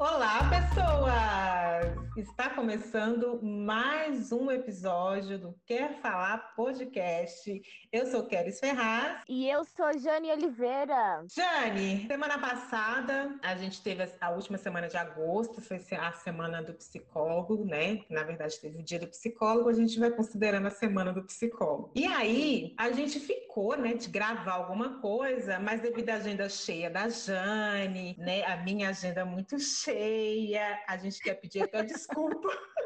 Olá, pessoas! Está começando mais um episódio do Quer Falar Podcast. Eu sou Keris Ferraz. E eu sou Jane Oliveira. Jane, semana passada a gente teve a última semana de agosto, foi a semana do psicólogo, né? Na verdade, teve o dia do psicólogo, a gente vai considerando a semana do psicólogo. E aí, a gente ficou, né, de gravar alguma coisa, mas devido à agenda cheia da Jane, né, a minha agenda muito cheia, a gente quer pedir até desculpa.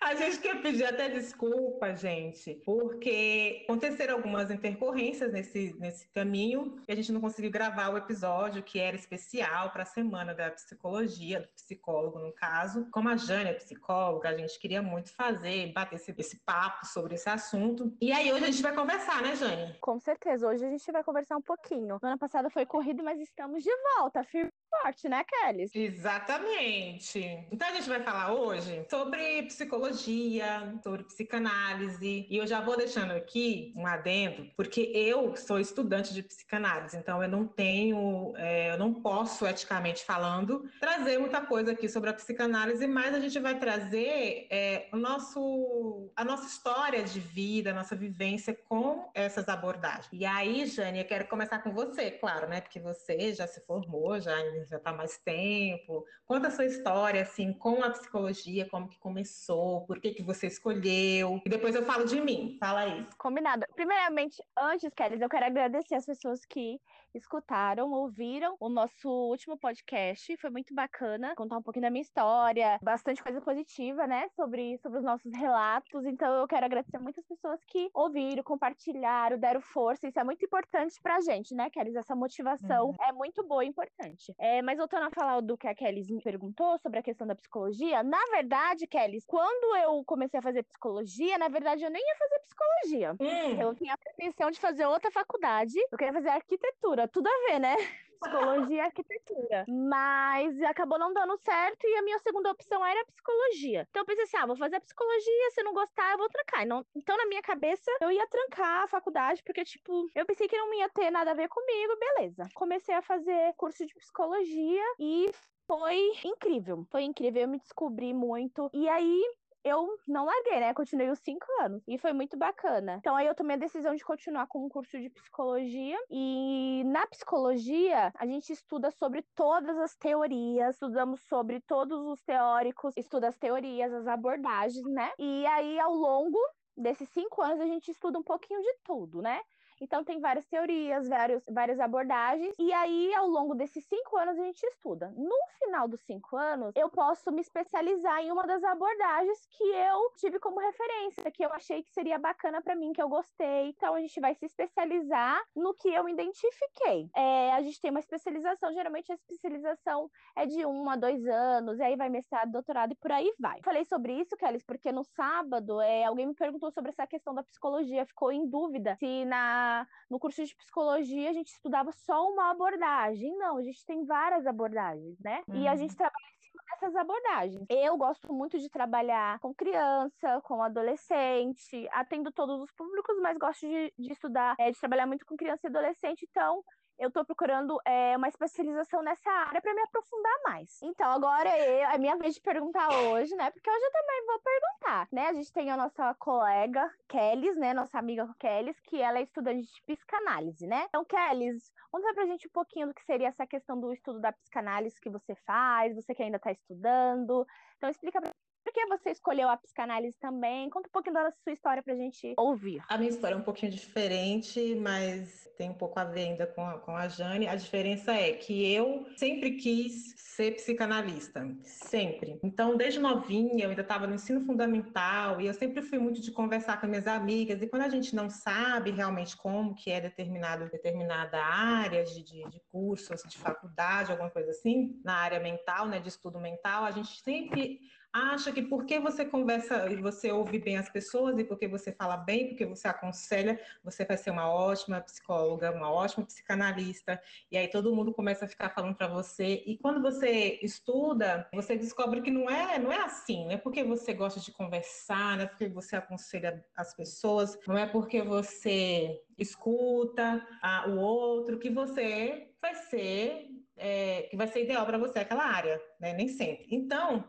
A gente quer pedir até desculpa, gente, porque aconteceram algumas intercorrências nesse, nesse caminho e a gente não conseguiu gravar o episódio que era especial para a semana da psicologia, do psicólogo, no caso. Como a Jane é psicóloga, a gente queria muito fazer, bater esse, esse papo sobre esse assunto. E aí hoje a gente vai conversar, né, Jane? Com certeza, hoje a gente vai conversar um pouquinho. No ano passado foi corrido, mas estamos de volta, firme forte, né, Kelly? Exatamente. Então a gente vai falar hoje sobre psicologia, sobre psicanálise. E eu já vou deixando aqui um adendo, porque eu sou estudante de psicanálise, então eu não tenho, é, eu não posso, eticamente falando, trazer muita coisa aqui sobre a psicanálise, mas a gente vai trazer é, o nosso, a nossa história de vida, a nossa vivência com essas abordagens. E aí, Jane, eu quero começar com você, claro, né? Porque você já se formou, já já está mais tempo. Conta a sua história, assim, com a psicologia, como que começou, por que que você escolheu. E depois eu falo de mim. Fala isso. Combinado. Primeiramente, antes, Kelly, eu quero agradecer as pessoas que escutaram, ouviram o nosso último podcast. Foi muito bacana contar um pouquinho da minha história, bastante coisa positiva, né, sobre, sobre os nossos relatos. Então, eu quero agradecer muitas pessoas que ouviram, compartilharam, deram força. Isso é muito importante pra gente, né, Kelly? Essa motivação uhum. é muito boa e importante. É, mas voltando a falar do que a Kelly me perguntou sobre a questão da psicologia, na verdade, Kelly, quando eu comecei a fazer psicologia, na verdade eu nem ia fazer psicologia. Hum. Eu tinha a pretensão de fazer outra faculdade, eu queria fazer arquitetura, tudo a ver, né? Psicologia e arquitetura. Mas acabou não dando certo e a minha segunda opção era psicologia. Então eu pensei assim: ah, vou fazer psicologia, se não gostar, eu vou trancar. Não... Então, na minha cabeça, eu ia trancar a faculdade, porque, tipo, eu pensei que não ia ter nada a ver comigo, beleza. Comecei a fazer curso de psicologia e foi incrível. Foi incrível, eu me descobri muito. E aí, eu não larguei, né? Continuei os cinco anos. E foi muito bacana. Então aí eu tomei a decisão de continuar com um curso de psicologia. E na psicologia, a gente estuda sobre todas as teorias, estudamos sobre todos os teóricos, estuda as teorias, as abordagens, né? E aí, ao longo desses cinco anos, a gente estuda um pouquinho de tudo, né? Então, tem várias teorias, vários, várias abordagens. E aí, ao longo desses cinco anos, a gente estuda. No final dos cinco anos, eu posso me especializar em uma das abordagens que eu tive como referência, que eu achei que seria bacana para mim, que eu gostei. Então, a gente vai se especializar no que eu identifiquei. É, a gente tem uma especialização, geralmente a especialização é de um a dois anos, e aí vai mestrado, doutorado e por aí vai. Falei sobre isso, Kelly, porque no sábado é, alguém me perguntou sobre essa questão da psicologia, ficou em dúvida se na no curso de psicologia a gente estudava só uma abordagem. Não, a gente tem várias abordagens, né? Uhum. E a gente uhum. trabalha em cima dessas abordagens. Eu gosto muito de trabalhar com criança, com adolescente, atendo todos os públicos, mas gosto de, de estudar, é, de trabalhar muito com criança e adolescente, então eu estou procurando é, uma especialização nessa área para me aprofundar mais. Então, agora é a minha vez de perguntar hoje, né? Porque hoje eu também vou perguntar, né? A gente tem a nossa colega Kellys, né? Nossa amiga Kellys, que ela é estudante de psicanálise, né? Então, Kellys, conta pra gente um pouquinho do que seria essa questão do estudo da psicanálise que você faz, você que ainda está estudando. Então, explica pra por que você escolheu a psicanálise também? Conta um pouquinho da sua história pra gente ouvir. A minha história é um pouquinho diferente, mas tem um pouco a ver ainda com a, com a Jane. A diferença é que eu sempre quis ser psicanalista, sempre. Então, desde novinha, eu ainda estava no ensino fundamental e eu sempre fui muito de conversar com minhas amigas. E quando a gente não sabe realmente como que é determinado, determinada área de, de, de cursos, de faculdade, alguma coisa assim, na área mental, né, de estudo mental, a gente sempre acha que porque você conversa e você ouve bem as pessoas e porque você fala bem, porque você aconselha, você vai ser uma ótima psicóloga, uma ótima psicanalista. E aí todo mundo começa a ficar falando para você. E quando você estuda, você descobre que não é, não é assim, não é porque você gosta de conversar, não é porque você aconselha as pessoas, não é porque você escuta a, o outro que você vai ser é, que vai ser ideal para você aquela área, né? Nem sempre. Então,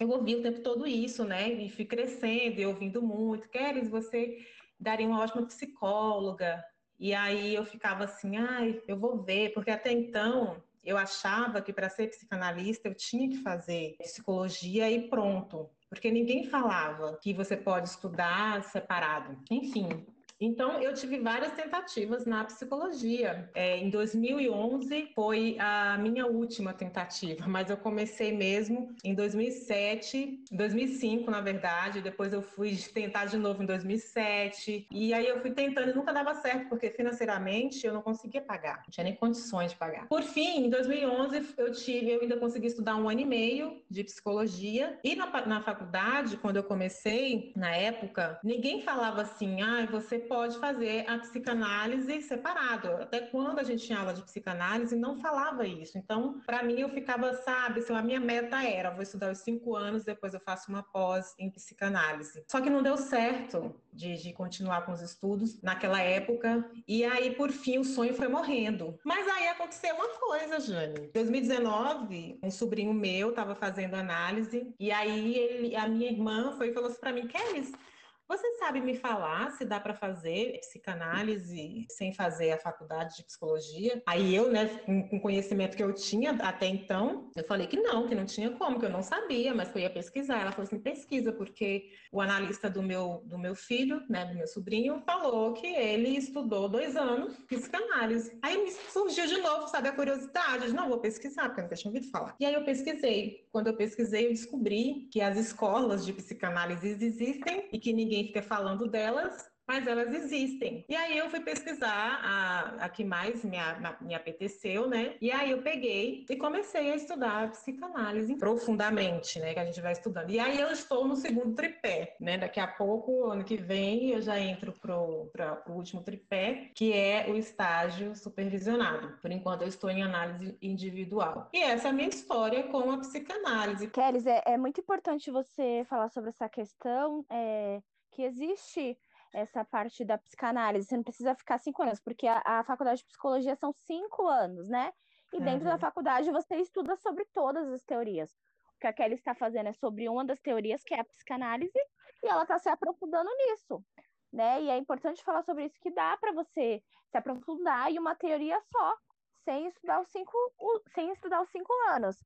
eu ouvi o tempo todo isso, né? E fui crescendo e ouvindo muito. Queres, você daria uma ótima psicóloga. E aí eu ficava assim, ai, eu vou ver, porque até então eu achava que para ser psicanalista eu tinha que fazer psicologia e pronto, porque ninguém falava que você pode estudar separado. Enfim, então, eu tive várias tentativas na psicologia. É, em 2011 foi a minha última tentativa, mas eu comecei mesmo em 2007, 2005, na verdade. Depois eu fui tentar de novo em 2007. E aí eu fui tentando e nunca dava certo, porque financeiramente eu não conseguia pagar, não tinha nem condições de pagar. Por fim, em 2011 eu tive, eu ainda consegui estudar um ano e meio de psicologia. E na, na faculdade, quando eu comecei, na época, ninguém falava assim, ah, você pode fazer a psicanálise separado. Até quando a gente tinha aula de psicanálise, não falava isso. Então, para mim, eu ficava, sabe, assim, a minha meta era, vou estudar os cinco anos, depois eu faço uma pós em psicanálise. Só que não deu certo de, de continuar com os estudos naquela época. E aí, por fim, o sonho foi morrendo. Mas aí aconteceu uma coisa, Jane. Em 2019, um sobrinho meu estava fazendo análise, e aí ele, a minha irmã foi e falou assim para mim, Kelly, você sabe me falar se dá para fazer psicanálise sem fazer a faculdade de psicologia? Aí eu, né, com o conhecimento que eu tinha até então, eu falei que não, que não tinha como, que eu não sabia, mas que eu ia pesquisar. Ela falou assim: pesquisa, porque o analista do meu, do meu filho, né, do meu sobrinho, falou que ele estudou dois anos psicanálise. Aí me surgiu de novo, sabe, a curiosidade. não, vou pesquisar, porque eu nunca tinha ouvido falar. E aí eu pesquisei. Quando eu pesquisei, eu descobri que as escolas de psicanálise existem e que ninguém ninguém fica falando delas, mas elas existem. E aí eu fui pesquisar a, a que mais me, me apeteceu, né? E aí eu peguei e comecei a estudar psicanálise profundamente, né? Que a gente vai estudando. E aí eu estou no segundo tripé, né? Daqui a pouco, ano que vem, eu já entro pro, pra, pro último tripé, que é o estágio supervisionado. Por enquanto eu estou em análise individual. E essa é a minha história com a psicanálise. Kelly, é, é muito importante você falar sobre essa questão. É que existe essa parte da psicanálise. Você não precisa ficar cinco anos, porque a, a faculdade de psicologia são cinco anos, né? E uhum. dentro da faculdade você estuda sobre todas as teorias. O que a Kelly está fazendo é sobre uma das teorias, que é a psicanálise, e ela está se aprofundando nisso. Né? E é importante falar sobre isso, que dá para você se aprofundar em uma teoria só, sem estudar os cinco, sem estudar os cinco anos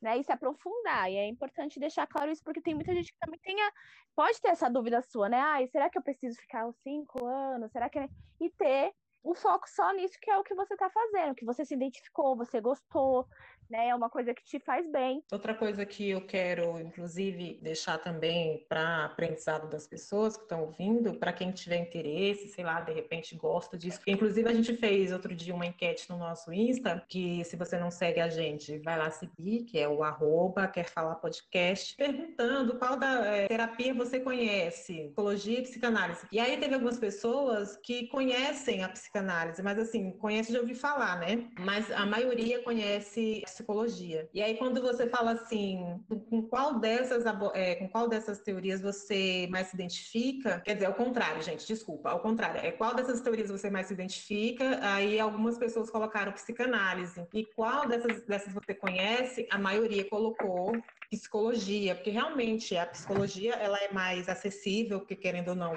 né? E se aprofundar. E é importante deixar claro isso, porque tem muita gente que também tenha, pode ter essa dúvida sua, né? Ai, será que eu preciso ficar os cinco anos? Será que. E ter um foco só nisso que é o que você está fazendo, que você se identificou, você gostou, né? É uma coisa que te faz bem. Outra coisa que eu quero, inclusive, deixar também para aprendizado das pessoas que estão ouvindo, para quem tiver interesse, sei lá, de repente gosta disso. Inclusive, a gente fez outro dia uma enquete no nosso Insta, que se você não segue a gente, vai lá seguir, que é o arroba, quer falar podcast, perguntando qual da é, terapia você conhece, psicologia e psicanálise. E aí teve algumas pessoas que conhecem a psicanálise, mas assim, conhece de ouvir falar, né? Mas a maioria conhece psicologia. E aí, quando você fala assim, com qual dessas, é, com qual dessas teorias você mais se identifica, quer dizer, ao contrário, gente, desculpa, ao contrário, é qual dessas teorias você mais se identifica, aí algumas pessoas colocaram psicanálise. E qual dessas, dessas você conhece, a maioria colocou psicologia, porque realmente a psicologia ela é mais acessível, porque querendo ou não,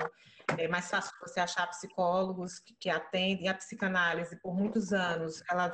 é mais fácil você achar psicólogos que, que atendem a psicanálise por muitos anos. Ela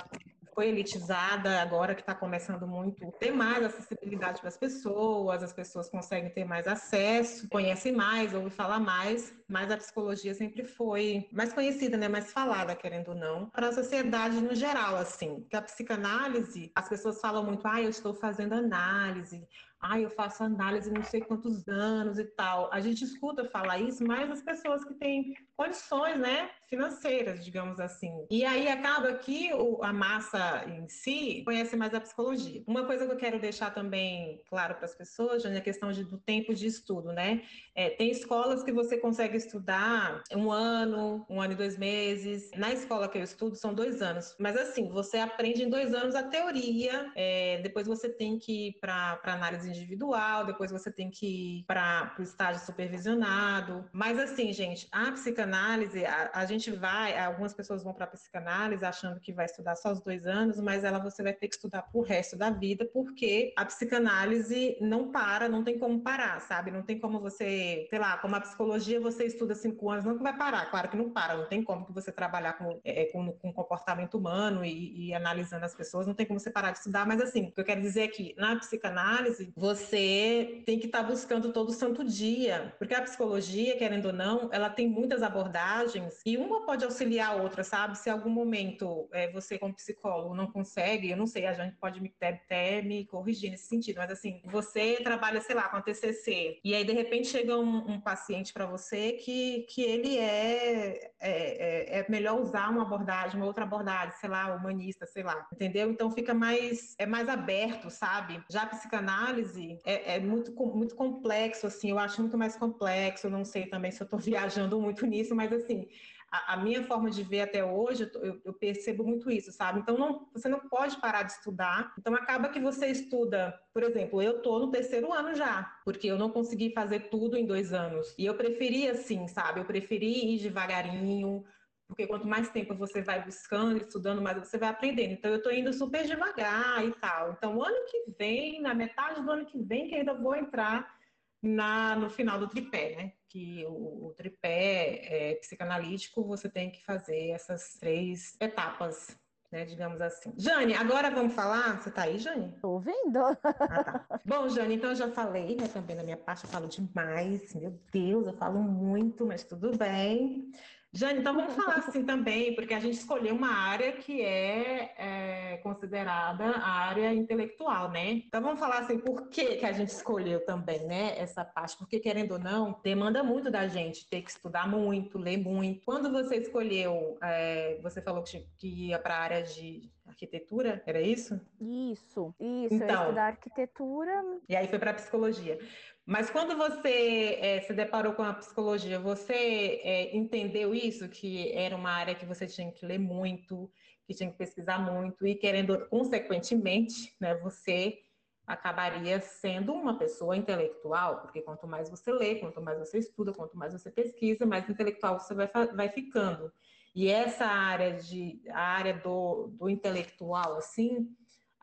foi elitizada, agora que está começando muito, ter mais acessibilidade para as pessoas, as pessoas conseguem ter mais acesso, conhecem mais, ouvem falar mais, mas a psicologia sempre foi mais conhecida, né, mais falada, querendo ou não, para a sociedade no geral, assim. Que a psicanálise, as pessoas falam muito, ah, eu estou fazendo análise, ah, eu faço análise não sei quantos anos e tal. A gente escuta falar isso, mas as pessoas que têm condições, né, financeiras, digamos assim. E aí acaba que o, a massa em si conhece mais a psicologia. Uma coisa que eu quero deixar também claro para as pessoas, Jane, é a questão de, do tempo de estudo, né? É, tem escolas que você consegue estudar um ano, um ano e dois meses. Na escola que eu estudo são dois anos. Mas assim, você aprende em dois anos a teoria, é, depois você tem que ir para análise individual, depois você tem que ir para o estágio supervisionado. Mas assim, gente, a psicanálise, a, a gente vai, algumas pessoas vão para a psicanálise achando que vai estudar só os dois anos, mas ela você vai ter que estudar pro resto da vida, porque a psicanálise não para, não tem como parar, sabe? Não tem como você, sei lá, como a psicologia você estuda cinco anos, não que vai parar, claro que não para, não tem como que você trabalhar com, é, com, com comportamento humano e, e analisando as pessoas, não tem como você parar de estudar, mas assim, o que eu quero dizer é que na psicanálise você tem que estar tá buscando todo santo dia, porque a psicologia, querendo ou não, ela tem muitas abordagens e uma pode auxiliar a outra, sabe? Se algum momento é, você, como psicólogo, não consegue, eu não sei, a gente pode me, até me corrigir nesse sentido, mas assim, você trabalha, sei lá, com a TCC e aí de repente chega um, um paciente para você que, que ele é, é, é, é melhor usar uma abordagem, uma outra abordagem, sei lá, humanista, sei lá, entendeu? Então fica mais, é mais aberto, sabe? Já a psicanálise é, é muito, muito complexo, assim, eu acho muito mais complexo, não sei também se eu estou viajando muito nisso, mas assim, a, a, minha forma de ver até hoje, eu, eu, percebo muito isso, sabe? Então, não, você não pode parar de estudar. Então, acaba que você estuda, por exemplo, eu estou no terceiro ano já, porque eu não consegui fazer tudo em dois anos. E eu preferi assim, sabe? Eu preferi ir devagarinho, porque quanto mais tempo você vai buscando, estudando, mais você vai aprendendo. Então, eu estou indo super devagar e tal. Então, ano que vem, na metade do ano que vem, que ainda vou entrar na, no final do tripé, né? Que o, o tripé é, psicanalítico, você tem que fazer essas três etapas né, digamos assim. Jane, agora vamos falar. Você está aí, Jane? Estou ouvindo. Ah, tá. Bom, Jane, então eu já falei, né? Também na minha parte, eu falo demais. Meu Deus, eu falo muito, mas tudo bem. Jane, então vamos falar assim também, porque a gente escolheu uma área que é, é, considerada a área intelectual, né? Então vamos falar assim, por que, que a gente escolheu também, né, essa parte? Porque, querendo ou não, demanda muito da gente ter que estudar muito, ler muito. Quando você escolheu, é, você falou que, ia para a área de arquitetura, era isso? Isso, isso, então, eu estudar arquitetura. E aí foi para psicologia. Mas quando você é, se deparou com a psicologia, você é, entendeu isso, que era uma área que você tinha que ler muito, que tinha que pesquisar muito, e querendo, consequentemente, né, você acabaria sendo uma pessoa intelectual, porque quanto mais você lê, quanto mais você estuda, quanto mais você pesquisa, mais intelectual você vai, vai ficando. E essa área de a área do, do intelectual, assim,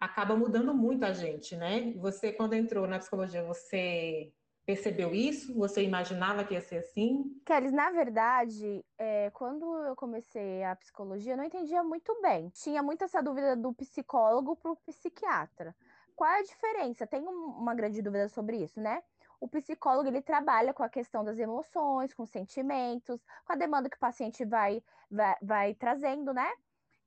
acaba mudando muito a gente, né? Você, quando entrou na psicologia, você percebeu isso? Você imaginava que ia ser assim? Kelly, na verdade, é, quando eu comecei a psicologia, eu não entendia muito bem. Tinha muito essa dúvida do psicólogo para o psiquiatra. Qual é a diferença? Tenho uma grande dúvida sobre isso, né? O psicólogo ele trabalha com a questão das emoções, com sentimentos, com a demanda que o paciente vai, vai, vai trazendo, né?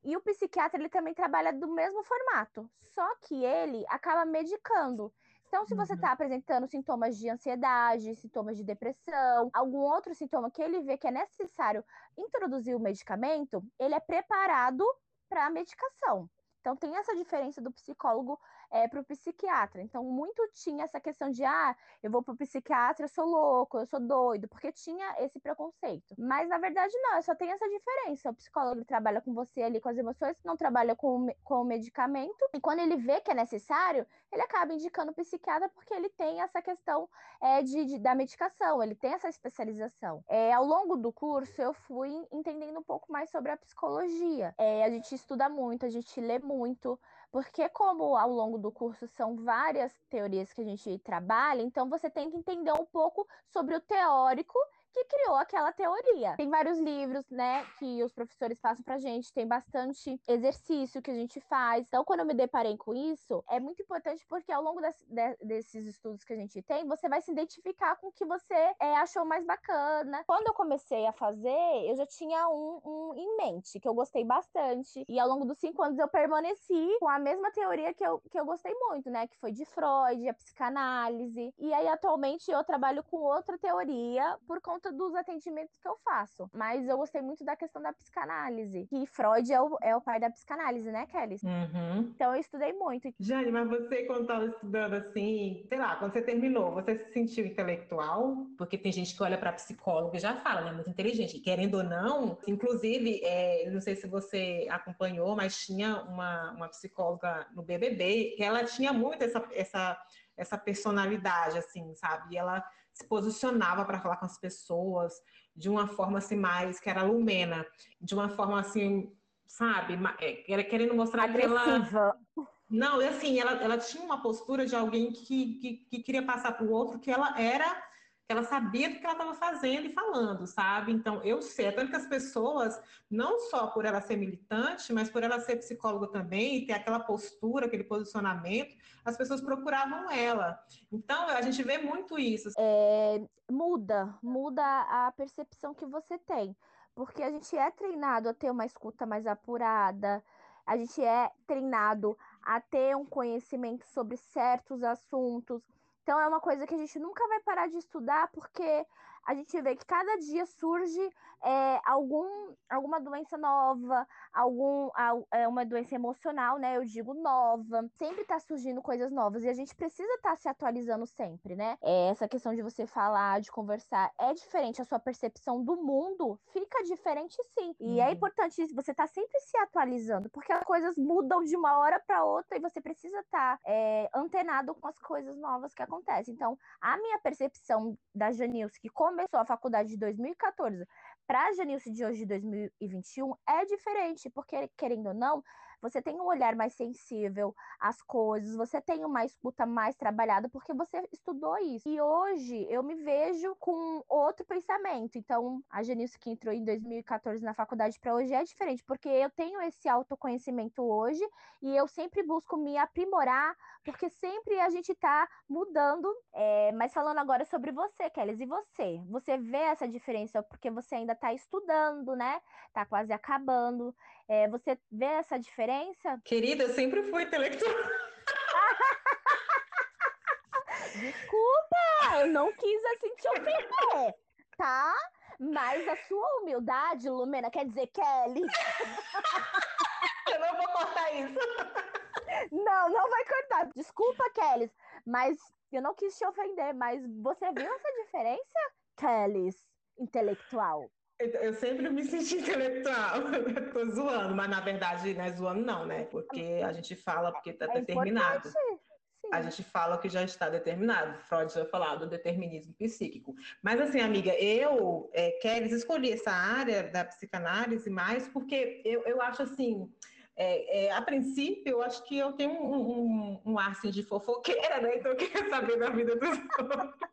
E o psiquiatra ele também trabalha do mesmo formato, só que ele acaba medicando. Então, se você está uhum. apresentando sintomas de ansiedade, sintomas de depressão, algum outro sintoma que ele vê que é necessário introduzir o medicamento, ele é preparado para a medicação. Então, tem essa diferença do psicólogo é, para o psiquiatra. Então, muito tinha essa questão de, ah, eu vou para o psiquiatra, eu sou louco, eu sou doido, porque tinha esse preconceito. Mas, na verdade, não, só tem essa diferença. O psicólogo trabalha com você ali com as emoções, não trabalha com, com o medicamento, e quando ele vê que é necessário, ele acaba indicando o psiquiatra porque ele tem essa questão é, de, de, da medicação, ele tem essa especialização. É, ao longo do curso, eu fui entendendo um pouco mais sobre a psicologia. É, a gente estuda muito, a gente lê muito, porque, como ao longo do curso são várias teorias que a gente trabalha, então você tem que entender um pouco sobre o teórico que criou aquela teoria. Tem vários livros, né, que os professores passam pra gente, tem bastante exercício que a gente faz. Então, quando eu me deparei com isso, é muito importante porque ao longo desse, de, desses estudos que a gente tem, você vai se identificar com o que você é, achou mais bacana. Quando eu comecei a fazer, eu já tinha um, um em mente, que eu gostei bastante. E ao longo dos cinco anos eu permaneci com a mesma teoria que eu, que eu gostei muito, né, que foi de Freud, a psicanálise. E aí, atualmente, eu trabalho com outra teoria por conta conta dos atendimentos que eu faço. Mas eu gostei muito da questão da psicanálise. Que Freud é o, é o pai da psicanálise, né, Kelly? Uhum. Então eu estudei muito. Jane, mas você, quando estava estudando assim, sei lá, quando você terminou, você se sentiu intelectual? Porque tem gente que olha para psicólogo e já fala, né? Muito inteligente. Querendo ou não, inclusive, é, não sei se você acompanhou, mas tinha uma, uma psicóloga no BBB que ela tinha muito essa, essa essa personalidade, assim, sabe? E ela se posicionava para falar com as pessoas de uma forma assim mais que era lumena, de uma forma assim, sabe, é, querendo mostrar Agressiva. que ela não, assim, ela, ela tinha uma postura de alguém que, que, que queria passar para o outro que ela era, ela sabia do que ela estava fazendo e falando, sabe? Então, eu sei, é tanto que as pessoas, não só por ela ser militante, mas por ela ser psicóloga também, ter aquela postura, aquele posicionamento, as pessoas procuravam ela. Então, a gente vê muito isso. É, muda, muda a percepção que você tem. Porque a gente é treinado a ter uma escuta mais apurada, a gente é treinado a ter um conhecimento sobre certos assuntos. Então é uma coisa que a gente nunca vai parar de estudar, porque a gente vê que cada dia surge é, algum, alguma doença nova, algum, é, uma doença emocional, né? Eu digo nova. Sempre está surgindo coisas novas e a gente precisa estar tá se atualizando sempre, né? É, essa questão de você falar, de conversar, é diferente. A sua percepção do mundo fica diferente, sim. E é uhum. é importante você tá sempre se atualizando, porque as coisas mudam de uma hora para outra e você precisa estar tá, é, antenado com as coisas novas que acontecem. Então, a minha percepção da Janilce, que começou a faculdade de 2014 para a Janilce de hoje de 2021 é diferente, porque querendo ou não, você tem um olhar mais sensível às coisas, você tem uma escuta mais trabalhada porque você estudou isso. E hoje eu me vejo com outro pensamento. Então, a Janice que entrou em 2014 na faculdade para hoje é diferente, porque eu tenho esse autoconhecimento hoje e eu sempre busco me aprimorar, porque sempre a gente está mudando. É, mas falando agora sobre você, Kelly, e você? Você vê essa diferença porque você ainda está estudando, né? Está quase acabando. É, você vê essa diferença? Querida, eu sempre fui intelectual. Desculpa, eu não quis assim te ofender, tá? Mas a sua humildade, Lumena, quer dizer, Kelly. eu não vou cortar isso. Não, não vai cortar. Desculpa, Kelly, mas eu não quis te ofender, mas você viu essa diferença, Kelly, intelectual? Eu sempre me senti intelectual. Tô zoando, mas na verdade não é zoando, não, né? Porque a gente fala porque está é determinado. A gente fala que já está determinado. Freud já falou do determinismo psíquico. Mas assim, amiga, eu, é, Kelly, escolhi essa área da psicanálise mais porque eu, eu acho assim. É, é, a princípio, eu acho que eu tenho um, um, um ar assim, de fofoqueira, né? Então eu queria saber da vida dos outros.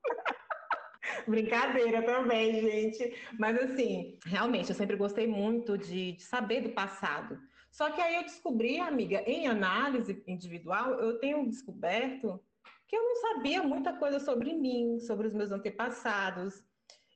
Brincadeira também, gente. Mas assim, realmente, eu sempre gostei muito de, de, saber do passado. Só que aí eu descobri, amiga, em análise individual, eu tenho descoberto que eu não sabia muita coisa sobre mim, sobre os meus antepassados.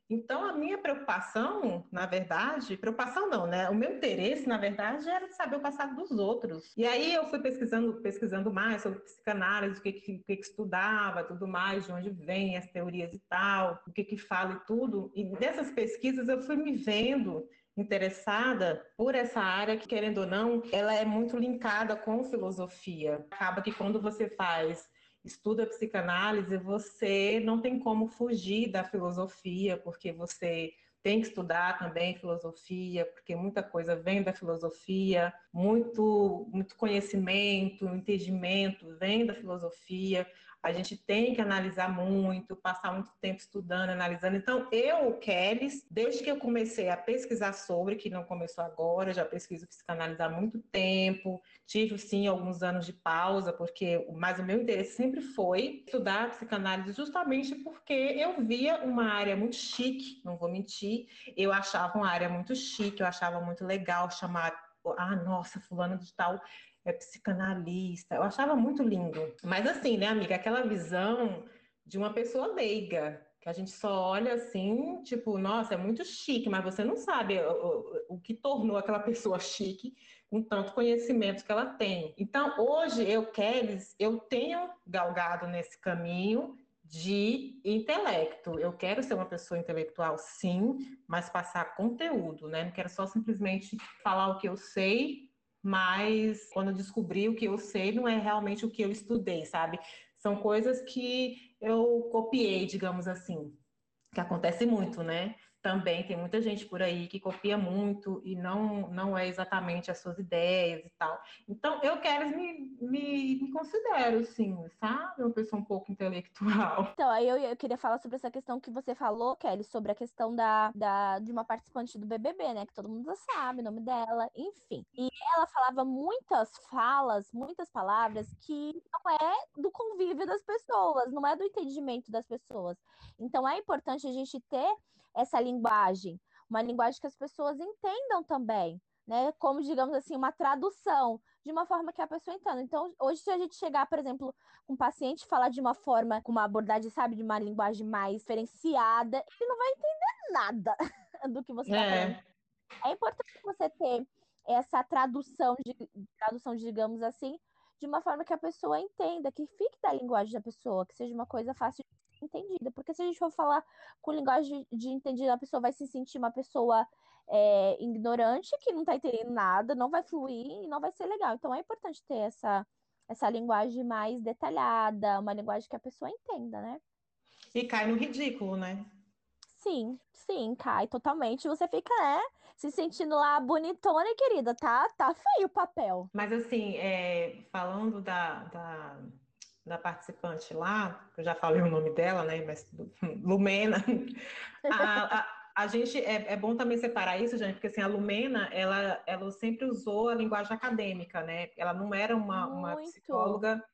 Então, a minha preocupação, na verdade, preocupação não, né? O meu interesse, na verdade, era saber o passado dos outros. E aí eu fui pesquisando, pesquisando mais sobre psicanálise, o que que, que, que estudava, tudo mais, de onde vem as teorias e tal, o que que fala e tudo. E dessas pesquisas eu fui me vendo interessada por essa área que, querendo ou não, ela é muito linkada com filosofia. Acaba que quando você faz estuda psicanálise, você não tem como fugir da filosofia, porque você tem que estudar também filosofia, porque muita coisa vem da filosofia, muito, muito conhecimento, entendimento vem da filosofia a gente tem que analisar muito, passar muito tempo estudando, analisando. Então, eu, Kelly, desde que eu comecei a pesquisar sobre, que não começou agora, já pesquiso psicanálise há muito tempo, tive sim alguns anos de pausa, porque mas o meu interesse sempre foi estudar psicanálise justamente porque eu via uma área muito chique, não vou mentir, eu achava uma área muito chique, eu achava muito legal chamar, ah, nossa, fulano de tal é psicanalista. Eu achava muito lindo. Mas assim, né, amiga, aquela visão de uma pessoa leiga, que a gente só olha assim, tipo, nossa, é muito chique, mas você não sabe o, o, o que tornou aquela pessoa chique com tanto conhecimento que ela tem. Então, hoje eu, Kelly, eu tenho galgado nesse caminho de intelecto. Eu quero ser uma pessoa intelectual, sim, mas passar conteúdo, né? Não quero só simplesmente falar o que eu sei mas quando eu descobri o que eu sei, não é realmente o que eu estudei, sabe? São coisas que eu copiei, digamos assim, que acontece muito, né? Também tem muita gente por aí que copia muito e não, não é exatamente as suas ideias e tal. Então, eu quero me, me, me considero, sim, sabe? Uma pessoa um pouco intelectual. Então, aí eu, eu queria falar sobre essa questão que você falou, Kelly, sobre a questão da, da, de uma participante do BBB, né? Que todo mundo sabe o nome dela, enfim. E ela falava muitas falas, muitas palavras que não é do convívio das pessoas, não é do entendimento das pessoas. Então, é importante a gente ter essa linguagem, uma linguagem que as pessoas entendam também né? Como, digamos assim, uma tradução de uma forma que a pessoa entenda. Então, hoje, se a gente chegar, por exemplo, com um paciente falar de uma forma, com uma abordagem, sabe, de uma linguagem mais diferenciada, ele não vai entender nada do que você está é. falando. É importante você ter essa tradução, de, tradução, digamos assim, de uma forma que a pessoa entenda, que fique da linguagem da pessoa, que seja uma coisa fácil de entendida. Porque se a gente for falar com linguagem de, de entendida, a pessoa vai se sentir uma pessoa é, ignorante, que não está entendendo nada, não vai fluir e não vai ser legal. Então é importante ter essa, essa linguagem mais detalhada, uma linguagem que a pessoa entenda, né? E cai no ridículo, né? Sim, sim, cai totalmente. Você fica, né, se sentindo lá bonitona, querida, tá, tá feio o papel. Mas assim, é, falando da, da, da, participante lá, eu já falei o nome dela, né, mas Lumena, a, a, a gente é, é, bom também separar isso, gente, porque assim, a Lumena, ela, ela sempre usou a linguagem acadêmica, né? Ela não era uma, uma psicóloga,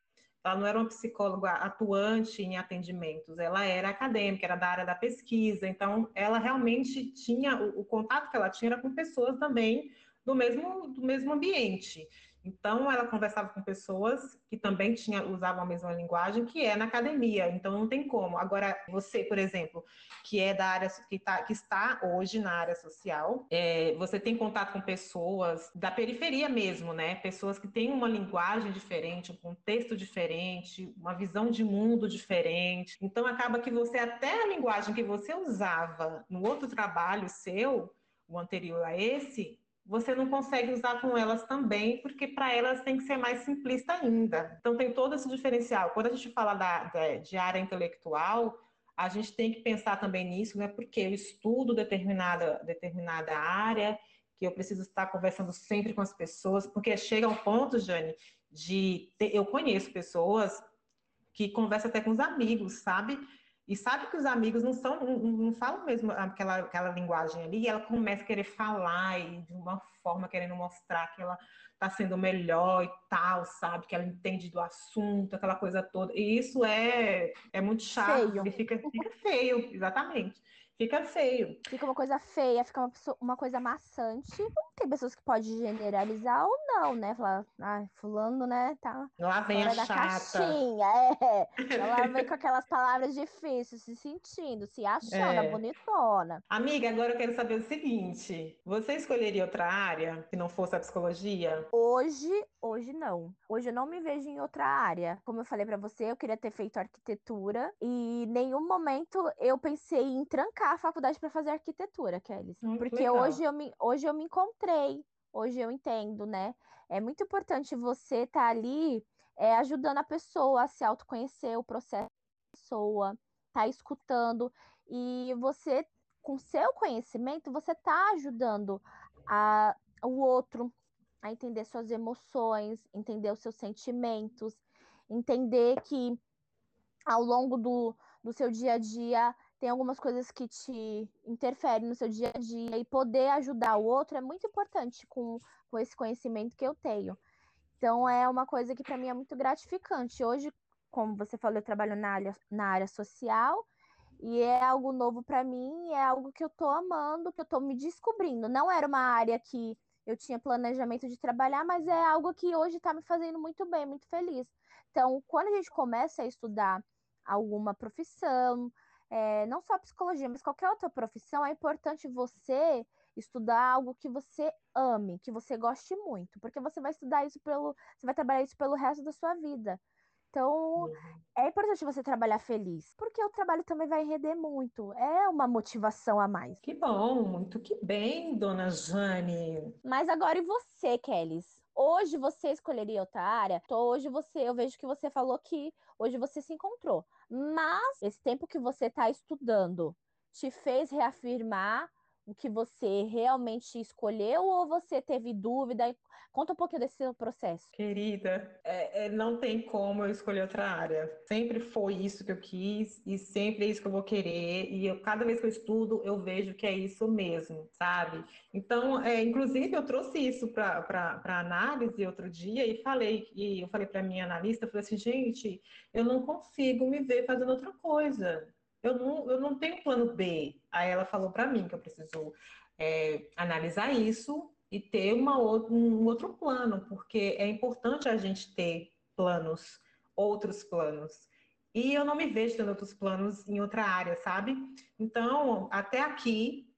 ela não era uma psicóloga atuante em atendimentos, ela era acadêmica, era da área da pesquisa, então ela realmente tinha, o, o contato que ela tinha era com pessoas também do mesmo, do mesmo ambiente. Então, ela conversava com pessoas que também tinha, usavam a mesma linguagem, que é na academia. Então, não tem como. Agora, você, por exemplo, que é da área, que, tá, que está hoje na área social, é, você tem contato com pessoas da periferia mesmo, né? Pessoas que têm uma linguagem diferente, um contexto diferente, uma visão de mundo diferente. Então, acaba que você, até a linguagem que você usava no outro trabalho seu, o anterior a esse, você não consegue usar com elas também, porque para elas tem que ser mais simplista ainda. Então tem todo esse diferencial. Quando a gente fala da, da, de área intelectual, a gente tem que pensar também nisso, né? Porque eu estudo determinada, determinada área, que eu preciso estar conversando sempre com as pessoas, porque chega ao ponto, Jane, de ter, eu conheço pessoas que conversam até com os amigos, sabe? E sabe que os amigos não são, não, não, falam mesmo aquela, aquela linguagem ali, e ela começa a querer falar e de uma forma querendo mostrar que ela está sendo melhor e tal, sabe? Que ela entende do assunto, aquela coisa toda. E isso é, é muito chato, feio. fica, fica feio, exatamente fica feio. Fica uma coisa feia, fica uma, pessoa, uma coisa maçante. Tem pessoas que podem generalizar ou não, né? Falar, ah, fulano, né, tá Lá vem a da chata. caixinha, é. Ela vem com aquelas palavras difíceis, se sentindo, se achando é. bonitona. Amiga, agora eu quero saber o seguinte. Você escolheria outra área que não fosse a psicologia? Hoje, hoje não. Hoje eu não me vejo em outra área. Como eu falei para você, eu queria ter feito arquitetura e em nenhum momento eu pensei em trancar a faculdade para fazer arquitetura, Kelly. Hum, porque hoje eu, me, hoje eu me encontrei, hoje eu entendo, né? É muito importante você estar tá ali é, ajudando a pessoa a se autoconhecer, o processo da pessoa, tá escutando. E você, com seu conhecimento, você tá ajudando a, o outro a entender suas emoções, entender os seus sentimentos, entender que ao longo do, do seu dia a dia tem algumas coisas que te interferem no seu dia a dia e poder ajudar o outro é muito importante com, com esse conhecimento que eu tenho. Então é uma coisa que para mim é muito gratificante. Hoje, como você falou, eu trabalho na área, na área social e é algo novo para mim, é algo que eu estou amando, que eu estou me descobrindo. Não era uma área que eu tinha planejamento de trabalhar, mas é algo que hoje está me fazendo muito bem, muito feliz. Então, quando a gente começa a estudar alguma profissão, é, não só psicologia, mas qualquer outra profissão, é importante você estudar algo que você ame, que você goste muito, porque você vai estudar isso pelo, você vai trabalhar isso pelo resto da sua vida. Então, uhum. é importante você trabalhar feliz, porque o trabalho também vai render muito. É uma motivação a mais. Que bom, muito que bem, dona Jane. Mas agora e você, Kelly? Hoje você escolheria outra área? Então, hoje você, eu vejo que você falou que hoje você se encontrou. Mas esse tempo que você está estudando te fez reafirmar o que você realmente escolheu ou você teve dúvida? Conta um pouquinho desse seu processo. Querida, é, é, não tem como eu escolher outra área. Sempre foi isso que eu quis e sempre é isso que eu vou querer. E eu, cada vez que eu estudo, eu vejo que é isso mesmo, sabe? Então, é, inclusive, eu trouxe isso para análise outro dia e falei, e eu falei para minha analista, eu falei assim, gente, eu não consigo me ver fazendo outra coisa. Eu não, eu não tenho plano B. Aí ela falou para mim que eu preciso é, analisar isso e ter uma, um outro plano, porque é importante a gente ter planos, outros planos. E eu não me vejo tendo outros planos em outra área, sabe? Então, até aqui,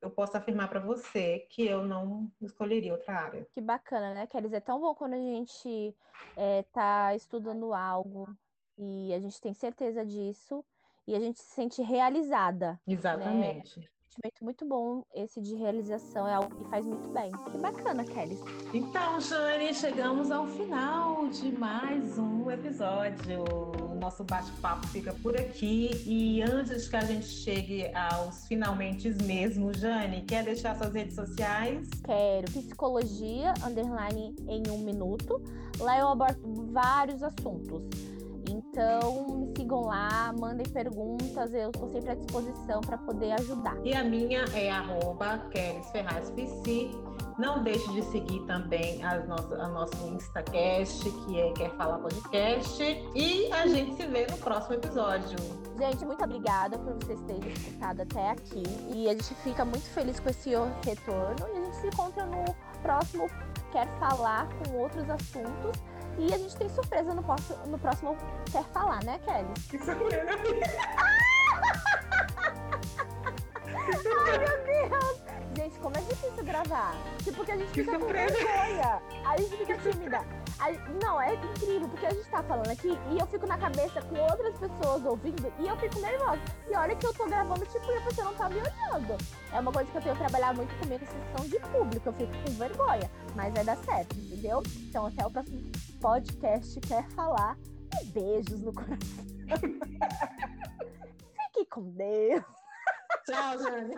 eu posso afirmar para você que eu não escolheria outra área. Que bacana, né, Kelly? É tão bom quando a gente está é, estudando algo e a gente tem certeza disso e a gente se sente realizada. Né? Exatamente. Né? sentimento muito bom esse de realização, é algo que faz muito bem. Que bacana, Kelly. Então, Jane, chegamos ao final de mais um episódio. O nosso bate-papo fica por aqui. E antes que a gente chegue aos finalmente mesmo, Jane, quer deixar suas redes sociais? Quero. Psicologia, underline em um minuto. Lá eu abordo vários assuntos então, me sigam lá, mandem perguntas, eu estou sempre à disposição para poder ajudar. E a minha é arroba Não deixe de seguir também a nossa, a nosso InstaCast, que é Quer Falar Podcast. E a gente se vê no próximo episódio. Gente, muito obrigada por vocês terem escutado até aqui. E a gente fica muito feliz com esse retorno. E a gente se encontra no próximo Quer Falar com outros assuntos. E a gente tem surpresa no, próximo, no próximo Quer Falar, né, Kelly? Que surpresa! Ai, meu como é difícil gravar. Tipo, que a gente que fica surpresa. com vergonha. A gente fica tímida. não, é incrível, porque a gente tá falando aqui e eu fico na cabeça com outras pessoas ouvindo e eu fico nervosa. E olha que eu tô gravando, tipo, e a pessoa não tá me olhando. É uma coisa que eu tenho que trabalhar muito comigo, sessão de público. Eu fico com vergonha. Mas vai dar certo, entendeu? Então, até o próximo podcast Quer Falar. E beijos no coração. Fique com Deus. Tchau, Jane.